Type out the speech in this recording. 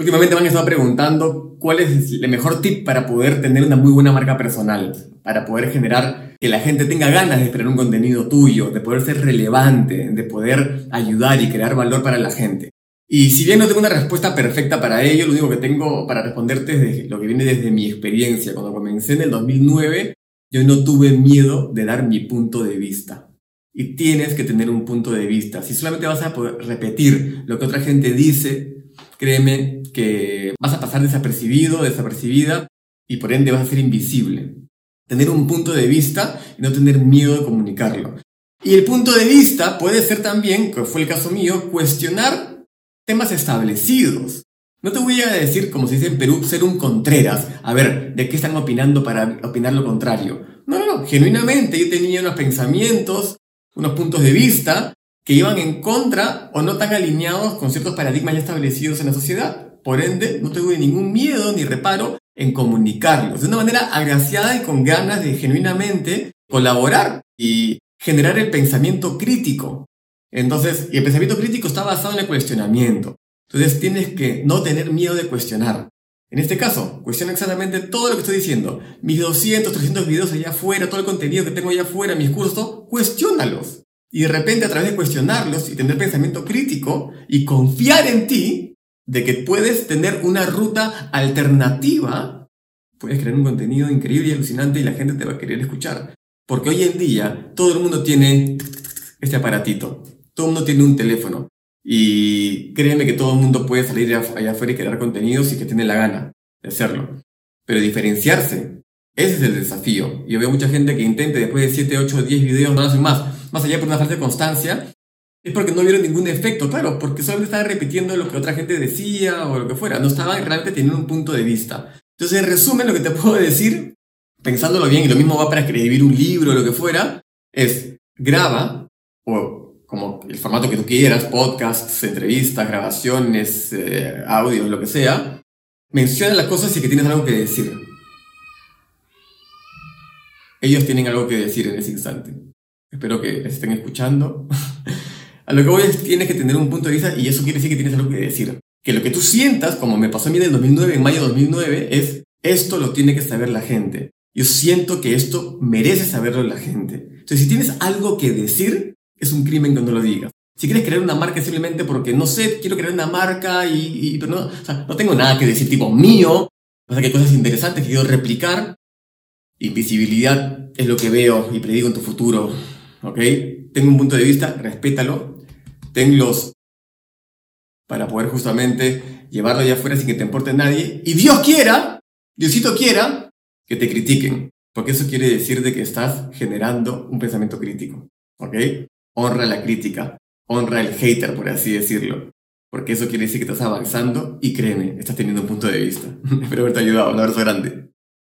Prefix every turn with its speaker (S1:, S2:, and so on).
S1: Últimamente me han estado preguntando cuál es el mejor tip para poder tener una muy buena marca personal, para poder generar que la gente tenga ganas de esperar un contenido tuyo, de poder ser relevante, de poder ayudar y crear valor para la gente. Y si bien no tengo una respuesta perfecta para ello, lo único que tengo para responderte es lo que viene desde mi experiencia. Cuando comencé en el 2009, yo no tuve miedo de dar mi punto de vista. Y tienes que tener un punto de vista. Si solamente vas a poder repetir lo que otra gente dice, créeme que vas a pasar desapercibido, desapercibida y por ende vas a ser invisible. Tener un punto de vista y no tener miedo de comunicarlo. Y el punto de vista puede ser también, que fue el caso mío, cuestionar temas establecidos. No te voy a decir, como se dice en Perú, ser un contreras. A ver, ¿de qué están opinando para opinar lo contrario? No, no, no. Genuinamente yo tenía unos pensamientos, unos puntos de vista que iban en contra o no tan alineados con ciertos paradigmas ya establecidos en la sociedad. Por ende, no tuve ningún miedo ni reparo en comunicarlos de una manera agraciada y con ganas de genuinamente colaborar y generar el pensamiento crítico. Entonces, y el pensamiento crítico está basado en el cuestionamiento. Entonces, tienes que no tener miedo de cuestionar. En este caso, cuestiona exactamente todo lo que estoy diciendo. Mis 200, 300 videos allá afuera, todo el contenido que tengo allá afuera, mis cursos, cuestiónalos. Y de repente a través de cuestionarlos y tener pensamiento crítico y confiar en ti de que puedes tener una ruta alternativa, puedes crear un contenido increíble y alucinante y la gente te va a querer escuchar. Porque hoy en día todo el mundo tiene este aparatito, todo el mundo tiene un teléfono y créeme que todo el mundo puede salir allá afuera y crear contenidos y que tiene la gana de hacerlo. Pero diferenciarse, ese es el desafío. Yo veo mucha gente que intente después de 7, 8, 10 videos, no hacen más más allá por una falta de constancia, es porque no vieron ningún efecto, claro, porque solo estaban repitiendo lo que otra gente decía o lo que fuera, no estaban realmente teniendo un punto de vista. Entonces, en resumen, lo que te puedo decir, pensándolo bien, y lo mismo va para escribir un libro o lo que fuera, es graba, o como el formato que tú quieras, podcasts, entrevistas, grabaciones, eh, audios, lo que sea, menciona las cosas y que tienes algo que decir. Ellos tienen algo que decir en ese instante. Espero que estén escuchando. a lo que voy es tienes que tener un punto de vista y eso quiere decir que tienes algo que decir. Que lo que tú sientas, como me pasó a mí en el 2009, en mayo de 2009, es esto lo tiene que saber la gente. Yo siento que esto merece saberlo la gente. Entonces, si tienes algo que decir, es un crimen que no lo digas. Si quieres crear una marca simplemente porque, no sé, quiero crear una marca y, pero no, o sea, no tengo nada que decir tipo mío, o sea, que hay cosas interesantes que quiero replicar. Invisibilidad es lo que veo y predigo en tu futuro. ¿Ok? Tengo un punto de vista, respétalo, tenlos para poder justamente llevarlo allá afuera sin que te importe nadie. Y Dios quiera, Diosito quiera, que te critiquen, porque eso quiere decir de que estás generando un pensamiento crítico, ¿ok? Honra la crítica, honra el hater, por así decirlo. Porque eso quiere decir que estás avanzando y créeme, estás teniendo un punto de vista. Espero haberte ayudado. Un abrazo grande.